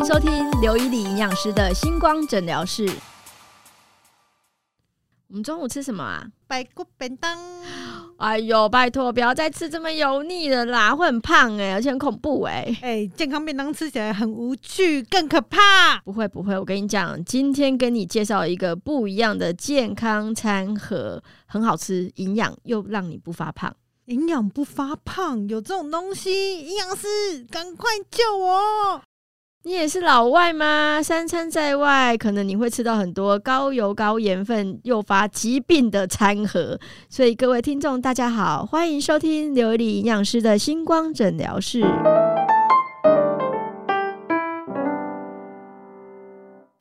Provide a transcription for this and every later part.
迎收听刘以礼营养师的星光诊疗室。我们中午吃什么啊？白骨便当，哎呦，拜托，不要再吃这么油腻的啦，会很胖哎、而且很恐怖哎、哎、健康便当吃起来很无趣，更可怕。不会不会，我跟你讲，今天跟你介绍一个不一样的健康餐盒，很好吃，营养又让你不发胖。营养不发胖，有这种东西，营养师赶快救我！你也是老外吗？三餐在外，可能你会吃到很多高油高盐分、诱发疾病的餐盒。所以各位听众，大家好，欢迎收听刘理营养师的星光诊疗室。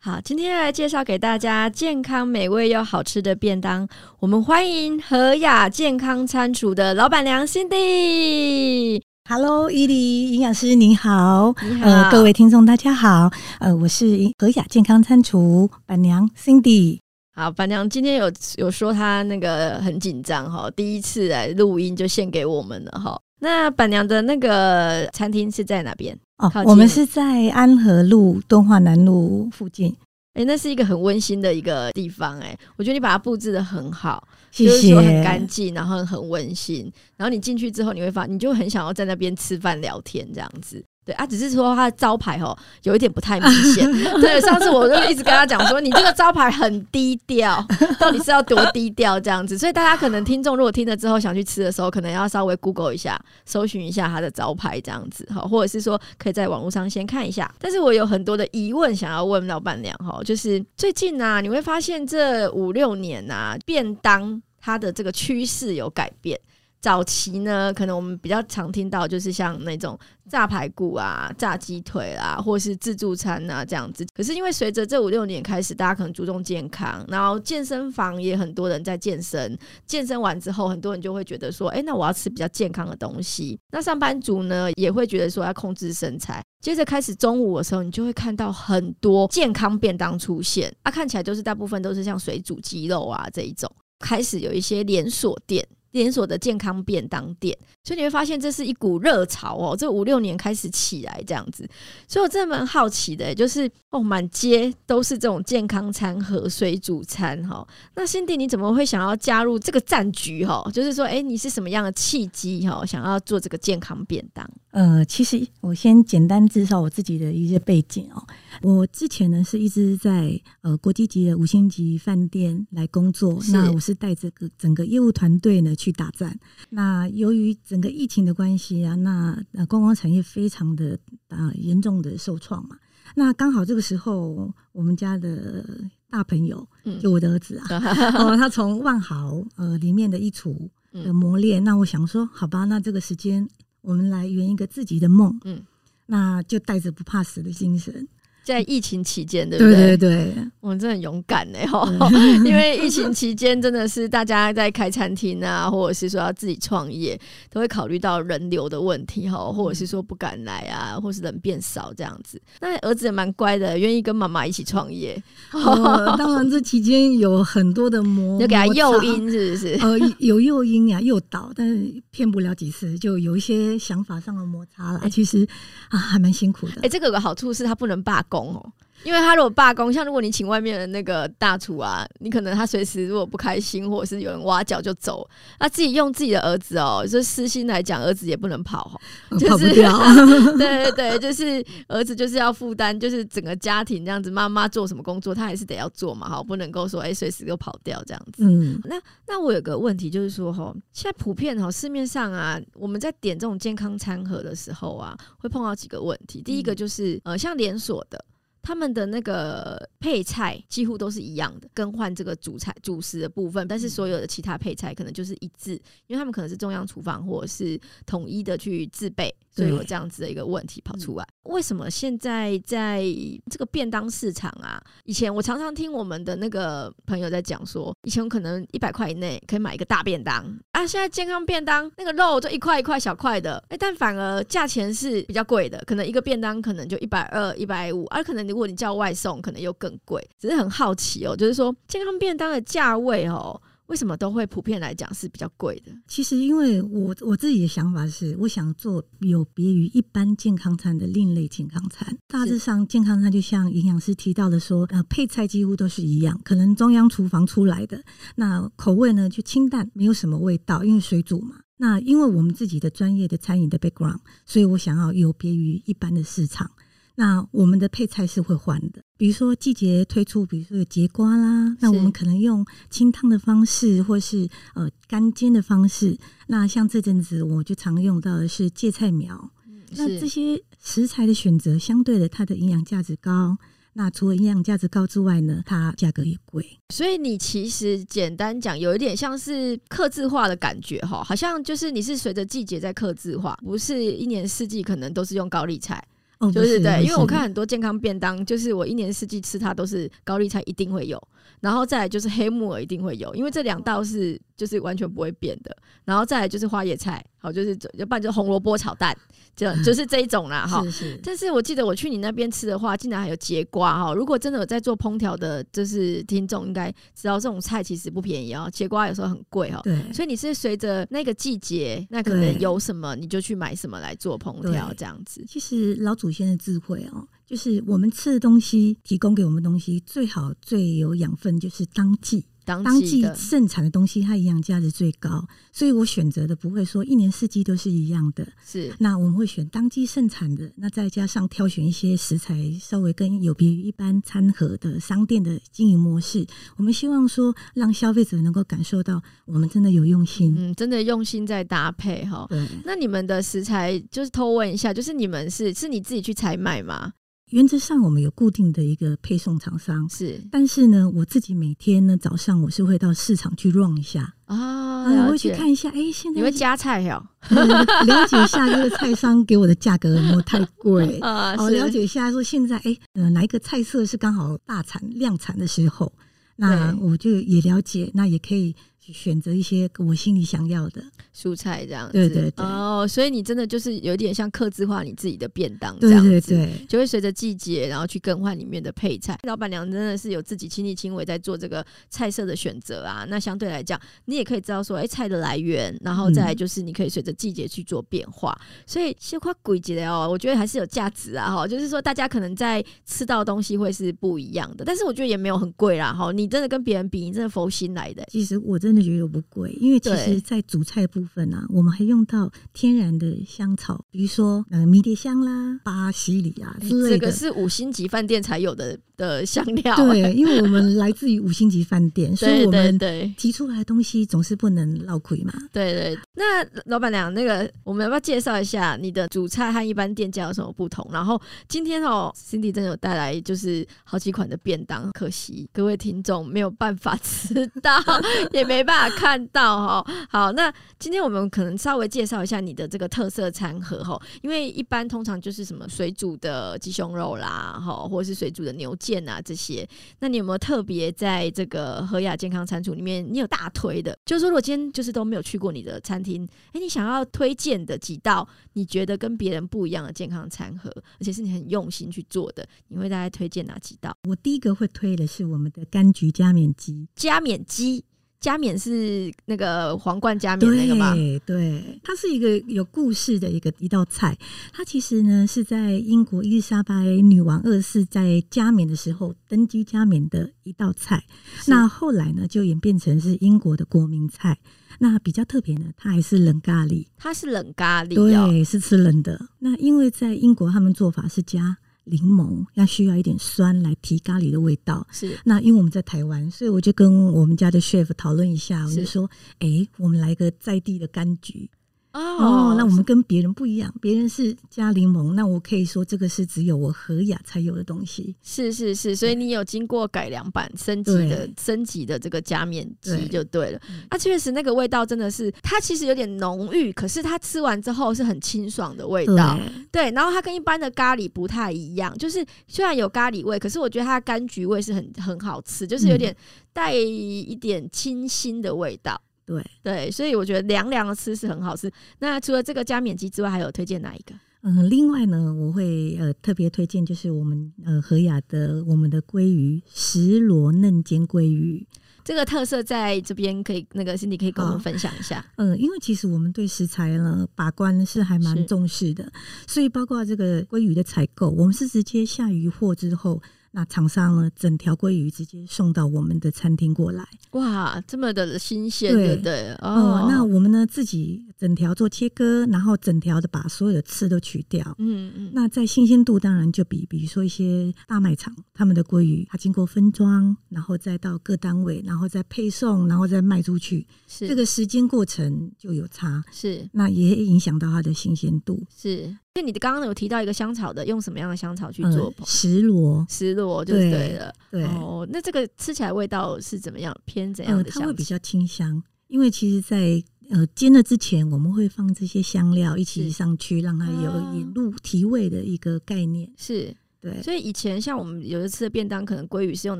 好，今天来介绍给大家健康美味又好吃的便当。我们欢迎和雅健康餐厨的老板娘心地。Hello，伊犁营养师你好，你好，呃，各位听众大家好，呃，我是和雅健康餐厨板娘 Cindy。好，板娘今天有有说她那个很紧张哈，第一次来录音就献给我们了哈。那板娘的那个餐厅是在哪边？哦我们是在安和路敦化南路附近，哎、那是一个很温馨的一个地方哎、我觉得你把它布置的很好，谢就是说很干。净，然后很温馨，然后你进去之后你会发，你就很想要在那边吃饭聊天这样子。对啊，只是说它的招牌哦有一点不太明显。对，上次我就一直跟他讲说，你这个招牌很低调，到底是要多低调这样子？所以大家可能听众如果听了之后想去吃的时候，可能要稍微 Google 一下，搜寻一下它的招牌这样子哈，或者是说可以在网络上先看一下。但是我有很多的疑问想要问老板娘哈，就是最近啊，你会发现这五六年啊，便当它的这个趋势有改变。早期呢，可能我们比较常听到就是像那种炸排骨啊、炸鸡腿啦，或是自助餐啊这样子。可是因为随着这五六年开始，大家可能注重健康，然后健身房也很多人在健身，健身完之后，很多人就会觉得说，哎、那我要吃比较健康的东西。那上班族呢，也会觉得说要控制身材。接着开始中午的时候，你就会看到很多健康便当出现，啊，看起来就是大部分都是像水煮鸡肉啊这一种。开始有一些连锁店。连锁的健康便当店，所以你会发现这是一股热潮哦，这五六年开始起来这样子，所以我真的蛮好奇的，就是哦，满街都是这种健康餐和、水煮餐哈。那辛迪，你怎么会想要加入这个战局哈？就是说，哎、你是什么样的契机哈，想要做这个健康便当？呃，其实我先简单介绍我自己的一些背景哦。我之前呢是一直在呃国际级的五星级饭店来工作，那我是带着个整个业务团队呢去打战。那由于整个疫情的关系啊，那呃观光产业非常的啊严重的受创嘛。那刚好这个时候，我们家的大朋友，嗯就我的儿子啊，哦，他从万豪呃里面的一厨的嗯磨练，那我想说，好吧，那这个时间我们来圆一个自己的梦，嗯。嗯，那就带着不怕死的精神，在疫情期间，对不对对对，我们真的很勇敢呢，哈，因为疫情期间真的是大家在开餐厅啊，或者是说要自己创业，都会考虑到人流的问题哈，或者是说不敢来啊，或是人变少这样子。那儿子也蛮乖的，愿意跟妈妈一起创业，呃，当然这期间有很多的磨，要给他诱因，是不是？呃，有诱因呀，诱导，但是骗不了几次，就有一些想法上的摩擦啦。哎其实啊，还蛮辛苦的。哎、这个有个好处是他不能罢工哦。因为他如果罢工，像如果你请外面的那个大厨啊，你可能他随时如果不开心，或者是有人挖角就走，那自己用自己的儿子哦，就私心来讲，儿子也不能跑 就是跑不掉。对对对，就是儿子就是要负担，就是整个家庭这样子，妈妈做什么工作，他还是得要做嘛，哈，不能够说哎随时都跑掉这样子。嗯，那我有个问题就是说，哈，现在普遍哈市面上啊，我们在点这种健康餐盒的时候啊，会碰到几个问题。第一个就是呃，像连锁的。他们的那个配菜几乎都是一样的，更换这个主菜主食的部分，但是所有的其他配菜可能就是一致，因为他们可能是中央厨房或者是统一的去制备，所以有这样子的一个问题跑出来。为什么现在在这个便当市场啊？以前我常常听我们的那个朋友在讲说，以前可能一百块以内可以买一个大便当啊，现在健康便当那个肉就一块一块小块的，哎、但反而价钱是比较贵的，可能一个便当可能就一百二、一百五，而可能如果你叫外送，可能又更贵。只是很好奇哦，就是说健康便当的价位哦。为什么都会普遍来讲是比较贵的？其实，因为我我自己的想法是，我想做有别于一般健康餐的另类健康餐。大致上，健康餐就像营养师提到的说，呃，配菜几乎都是一样，可能中央厨房出来的，那口味呢就清淡，没有什么味道，因为水煮嘛。那因为我们自己的专业的餐饮的 background，所以我想要有别于一般的市场。那我们的配菜是会换的，比如说季节推出，比如说有节瓜啦，那我们可能用清汤的方式，或是呃干煎的方式。那像这阵子我就常用到的是芥菜苗，那这些食材的选择相对的，它的营养价值高。那除了营养价值高之外呢，它价格也贵。所以你其实简单讲，有一点像是刻字化的感觉哈，好像就是你是随着季节在刻字化，不是一年四季可能都是用高丽菜。就是对，因为我看很多健康便当，就是我一年四季吃它都是高丽菜一定会有，然后再来就是黑木耳一定会有，因为这两道是就是完全不会变的，然后再来就是花椰菜，好就是要不然就红萝卜炒蛋。就 就是这一种啦，哈。但是我记得我去你那边吃的话，竟然还有节瓜哈。如果真的有在做烹调的，就是听众应该知道，这种菜其实不便宜哦。节瓜有时候很贵哈。对。所以你是随着那个季节，那可能有什么你就去买什么来做烹调这样子。其实老祖先的智慧哦，就是我们吃的东西，提供给我们东西最好最有养分，就是当季。当季盛产的东西，它营养价值最高，所以我选择的不会说一年四季都是一样的。是，那我们会选当季盛产的，那再加上挑选一些食材，稍微跟有别于一般餐盒的商店的经营模式。我们希望说，让消费者能够感受到我们真的有用心，嗯，真的用心在搭配哈。对，那你们的食材就是偷问一下，就是你们是是你自己去采买吗？原则上，我们有固定的一个配送厂商，是。但是呢，我自己每天呢早上我是会到市场去 run 一下啊，我会去看一下，哎，现在你会加菜哟，了解一下这个菜商给我的价格有没有太贵 啊？哦，了解一下说现在，哎，呃，哪一个菜色是刚好大产量产的时候，那我就也了解，那也可以。选择一些我心里想要的蔬菜，这样子。对对对。哦，所以你真的就是有点像克制化你自己的便当这样子，对对对，就会随着季节，然后去更换里面的配菜。老板娘真的是有自己亲力亲为在做这个菜色的选择啊。那相对来讲，你也可以知道说，哎，菜的来源，然后再来就是你可以随着季节去做变化。所以其实夸鬼节的哦，我觉得还是有价值啊。哈，就是说大家可能在吃到东西会是不一样的，但是我觉得也没有很贵啦。哈，你真的跟别人比，你真的佛心来的。其实我真。真的觉得不贵，因为其实，在主菜部分啊，我们还用到天然的香草，比如说呃迷迭香啦、巴西里啊之类的。这个是五星级饭店才有的的香料。对，因为我们来自于五星级饭店，所以我们提出来的东西总是不能捞亏嘛。对对。那老板娘，那个我们要不要介绍一下你的主菜和一般店家有什么不同？然后今天哦，Cindy 真的有带来就是好几款的便当，可惜各位听众没有办法吃到，也没。没办法看到哈，好，那今天我们可能稍微介绍一下你的这个特色餐盒哈，因为一般通常就是什么水煮的鸡胸肉啦，哈，或者是水煮的牛腱啊这些，那你有没有特别在这个和雅健康餐厨里面，你有大推的？就是说，如果今天就是都没有去过你的餐厅，哎，你想要推荐的几道，你觉得跟别人不一样的健康餐盒，而且是你很用心去做的，你会大概推荐哪几道？我第一个会推的是我们的柑橘加冕鸡，加冕鸡。加冕是那个皇冠加冕那个吗？对对，它是一个有故事的一个一道菜。它其实呢是在英国伊丽莎白女王二世在加冕的时候登基加冕的一道菜。那后来呢就演变成是英国的国民菜。那比较特别呢，它还是冷咖喱。它是冷咖喱，对，是吃冷的。那因为在英国他们做法是加。柠檬要需要一点酸来提咖喱的味道，是。那因为我们在台湾，所以我就跟我们家的 chef 讨论一下，我就说，哎，我们来个在地的柑橘。哦，那我们跟别人不一样，别人是加柠檬，那我可以说这个是只有我和雅才有的东西。是是是，所以你有经过改良版升级的升级的这个加面机就对了。那确实那个味道真的是，它其实有点浓郁，可是它吃完之后是很清爽的味道。对，然后它跟一般的咖喱不太一样，就是虽然有咖喱味，可是我觉得它的柑橘味是很很好吃，就是有点带一点清新的味道。对对，所以我觉得凉凉的吃是很好吃。那除了这个加冕鸡之外，还有推荐哪一个？嗯，另外呢，我会呃特别推荐就是我们呃和雅的我们的鲑鱼石螺嫩煎鲑鱼。这个特色在这边可以那个 Cindy 可以跟我们分享一下。嗯，因为其实我们对食材呢把关是还是蛮重视的，所以包括这个鲑鱼的采购，我们是直接下鱼货之后，那厂商呢整条鲑鱼直接送到我们的餐厅过来。哇，这么的新鲜，对对不对？哦、哦，那我们呢自己整条做切割，然后整条的把所有的刺都取掉。嗯嗯，那在新鲜度当然就比，比如说一些大卖场，他们的鲑鱼，它经过分装，然后再到各单位，然后再配送，然后再卖出去，是这个时间过程就有差，是那也影响到它的新鲜度。是。那你刚刚有提到一个香草的，用什么样的香草去做？嗯，石螺，石螺就对对了。对，哦，那这个吃起来味道是怎么样？偏怎样呃，的香会比较清香，因为其实在，呃煎了之前，我们会放这些香料一起上去，让它有啊。引入提味的一个概念。是，对，所以以前像我们有的吃的便当，可能鲑鱼是用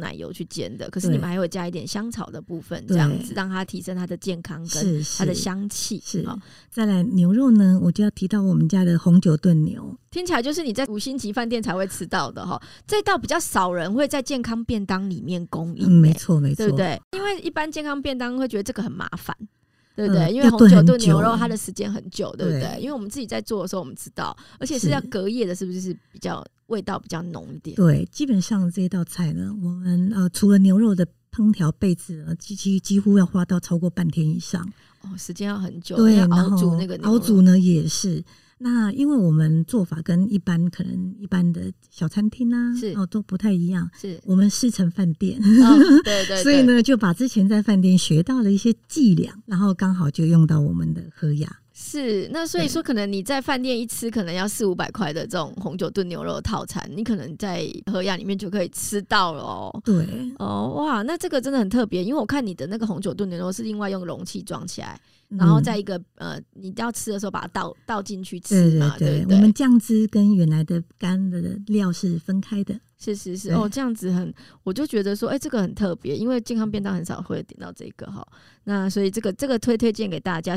奶油去煎的，可是你们还会加一点香草的部分，这对样子让它提升它的健康跟它的香气。是哦，再来牛肉呢，我就要提到我们家的红酒炖牛。听起来就是你在五星级饭店才会吃到的哈。这道比较少人会在健康便当里面供应、嗯，没欸错没错，对不对？因为一般健康便当会觉得这个很麻烦。对不对？嗯因为红酒要炖牛肉它的时间很久，对不对？因为我们自己在做的时候，我们知道，而且是是要隔夜的，是不是是比较味道比较浓一点？对，基本上这道菜呢，我们呃除了牛肉的烹调备制呢，几几几乎要花到超过半天以上。哦，时间要很久，对，要然后熬煮那个熬煮呢也是。那因为我们做法跟一般可能一般的小餐厅啊，是哦都不太一样。是，我们师承饭店，哦对 对，所以，呢就把之前在饭店学到的一些伎俩，然后刚好就用到我们的和雅。是那所以说，可能你在饭店一吃，可能要四五百块的这种红酒炖牛肉套餐，你可能在和雅里面就可以吃到了哦。对，哦哇，那这个真的很特别，因为我看你的那个红酒炖牛肉是另外用容器装起来，然后嗯在一个呃，你要吃的时候把它倒倒进去吃嘛，对对对？我们酱汁跟原来的干的料是分开的。是是是哦，这样子很，我就觉得说，哎、这个很特别，因为健康便当很少会点到这个哈。那所以这个这个推推荐给大家。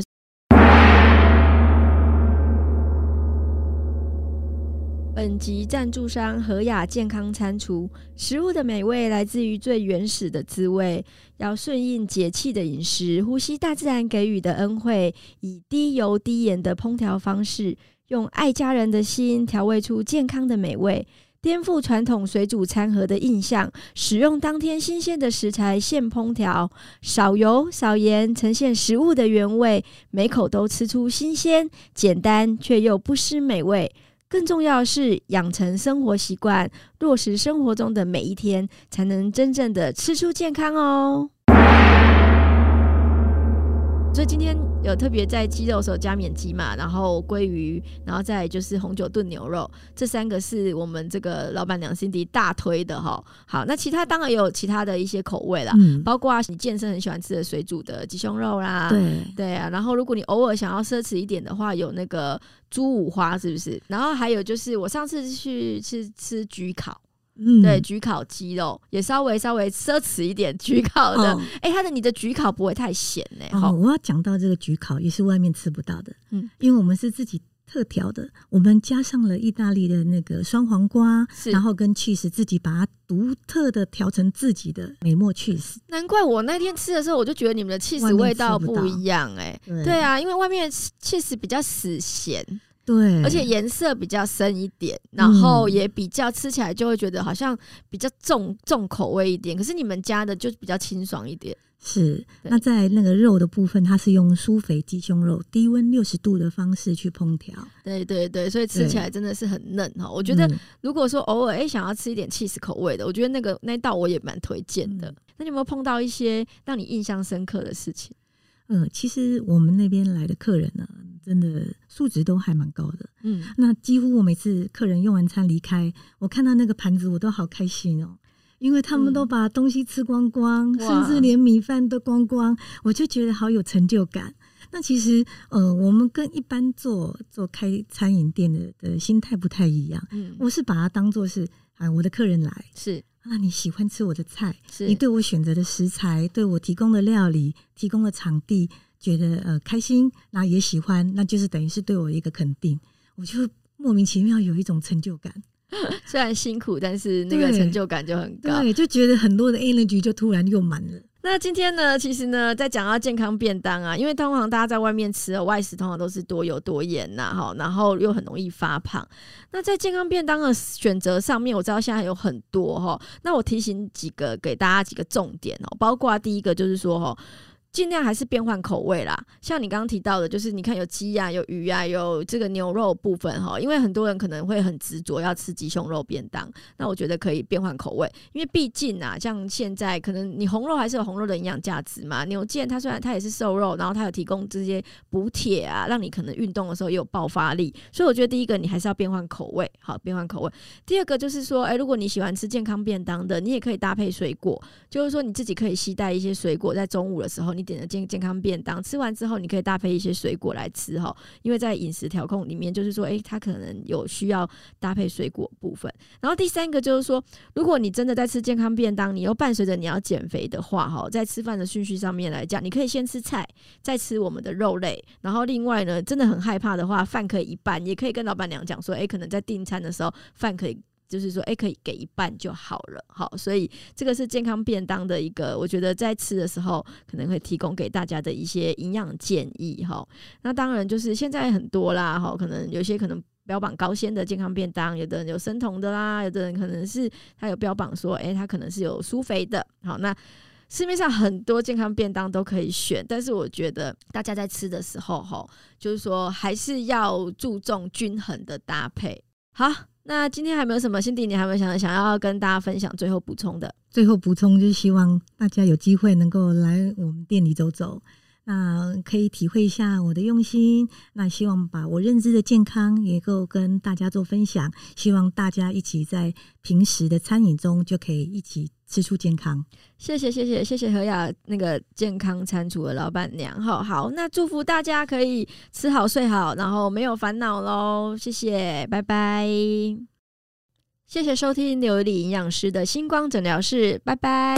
本集赞助商和雅健康餐厨，食物的美味来自于最原始的滋味，要顺应节气的饮食，呼吸大自然给予的恩惠，以低油低盐的烹调方式，用爱家人的心调味出健康的美味。颠覆传统水煮餐盒的印象，使用当天新鲜的食材现烹调，少油少盐，呈现食物的原味，每口都吃出新鲜、简单却又不失美味。更重要的是，养成生活习惯，落实生活中的每一天，才能真正的吃出健康哦。所以今天有特别在鸡肉的时候加免鸡嘛，然后鲑鱼，然后再就是红酒炖牛肉，这三个是我们这个老板娘 Cindy 大推的哈。好，那其他当然也有其他的一些口味啦，嗯，包括你健身很喜欢吃的水煮的鸡胸肉啦，对，对啊，然后如果你偶尔想要奢侈一点的话，有那个猪五花是不是？然后还有就是我上次去吃吃焗烤，嗯，对，焗烤鸡肉也稍微稍微奢侈一点，焗烤的，哦。哎、它的你的焗烤不会太咸呢、好、哦，我要讲到这个焗烤也是外面吃不到的，嗯。嗯，因为我们是自己特调的，我们加上了意大利的那个双黄瓜，然后跟 cheese 自己把它独特的调成自己的美墨 cheese，难怪我那天吃的时候，我就觉得你们的 cheese 味道不一样哎、对。对啊，因为外面的 cheese 比较死咸，对，而且颜色比较深一点，然后嗯也比较吃起来就会觉得好像比较重重口味一点。可是你们家的就比较清爽一点，是那在那个肉的部分，它是用酥肥鸡胸肉低温六十度的方式去烹调，对对对，所以吃起来真的是很嫩哈。我觉得嗯如果说偶尔哎、想要吃一点 cheese 口味的，我觉得那个那道我也蛮推荐的。嗯那你有没有碰到一些让你印象深刻的事情？呃，其实我们那边来的客人呢，真的素质都还蛮高的。嗯，那几乎我每次客人用完餐离开，我看到那个盘子，我都好开心哦。因为他们都嗯把东西吃光光，哇甚至连米饭都光光，我就觉得好有成就感。那其实，呃，我们跟一般做做开餐饮店的的心态不太一样。嗯，我是把它当做是啊，我的客人来，是那你喜欢吃我的菜，是，你对我选择的食材，对我提供的料理，提供的场地，觉得呃开心，那也喜欢，那就是等于是对我一个肯定，我就莫名其妙有一种成就感，虽然辛苦，但是那个成就感就很高。对，就觉得很多的 energy 就突然又满了。那今天呢，其实呢，在讲到健康便当啊，因为通常大家在外面吃的外食，通常都是多油多盐呐，哈，然后又很容易发胖。那在健康便当的选择上面，我知道现在有很多哈。那我提醒几个给大家几个重点哦，包括第一个就是说哈。尽量还是变换口味啦，像你刚刚提到的，就是你看有鸡呀、有鱼呀、有这个牛肉部分哈，因为很多人可能会很执着要吃鸡胸肉便当，那我觉得可以变换口味，因为毕竟啊，像现在可能你红肉还是有红肉的营养价值嘛，牛腱它虽然它也是瘦肉，然后它有提供这些补铁啊，让你可能运动的时候也有爆发力，所以我觉得第一个你还是要变换口味，好变换口味。第二个就是说，哎，如果你喜欢吃健康便当的，你也可以搭配水果，就是说你自己可以携带一些水果，在中午的时候你。点的健健康便当，吃完之后你可以搭配一些水果来吃哈，因为在饮食调控里面，就是说，诶，它可能有需要搭配水果部分。然后第三个就是说，如果你真的在吃健康便当，你又伴随着你要减肥的话，哈，在吃饭的顺序上面来讲，你可以先吃菜，再吃我们的肉类，然后另外呢，真的很害怕的话，饭可以一半，也可以跟老板娘讲说，诶，可能在订餐的时候，饭可以。就是说，哎，可以给一半就好了，好，所以这个是健康便当的一个，我觉得在吃的时候可能会提供给大家的一些营养建议，哈。那当然就是现在很多啦，哈，可能有些可能标榜高纤的健康便当，有的人有生酮的啦，有的人可能是他有标榜说，哎，他可能是有酥肥的，好，那市面上很多健康便当都可以选，但是我觉得大家在吃的时候，哈，就是说还是要注重均衡的搭配，好。那今天还没有什么，辛迪，你还没有想想要跟大家分享最后补充的？最后补充就是希望大家有机会能够来我们店里走走。那可以体会一下我的用心，那希望把我认知的健康也够跟大家做分享，希望大家一起在平时的餐饮中就可以一起吃出健康。谢谢谢谢谢谢何雅那个健康餐厨的老板娘，好好，那祝福大家可以吃好睡好，然后没有烦恼喽。谢谢，拜拜。谢谢收听刘丽营养师的星光诊疗室，拜拜。